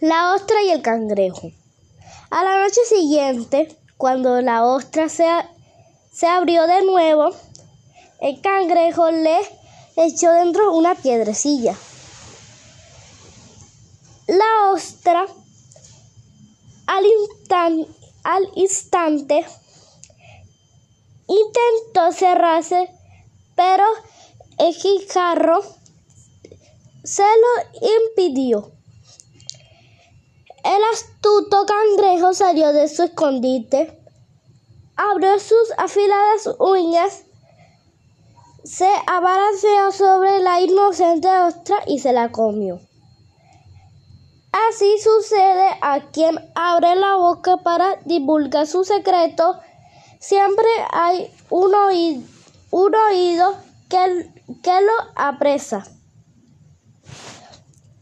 la ostra y el cangrejo. A la noche siguiente, cuando la ostra se, se abrió de nuevo, el cangrejo le echó dentro una piedrecilla. La ostra al, al instante intentó cerrarse, pero el jijarro se lo impidió. El astuto cangrejo salió de su escondite, abrió sus afiladas uñas, se abalanceó sobre la inocente ostra y se la comió. Así sucede a quien abre la boca para divulgar su secreto. Siempre hay un oído, oído que lo apresa.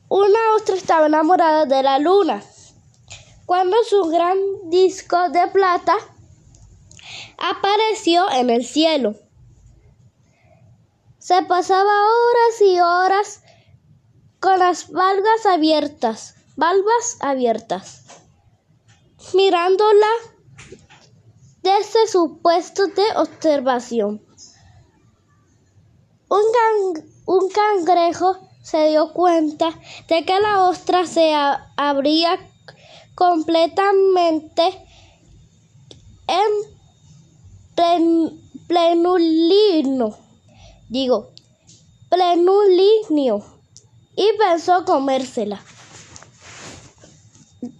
Una ostra estaba enamorada de la luna cuando su gran disco de plata apareció en el cielo. Se pasaba horas y horas con las valgas abiertas, valvas abiertas, mirándola desde su puesto de observación. Un, un cangrejo se dio cuenta de que la ostra se abría completamente en plenulino, digo, plenulinio, y pensó comérsela.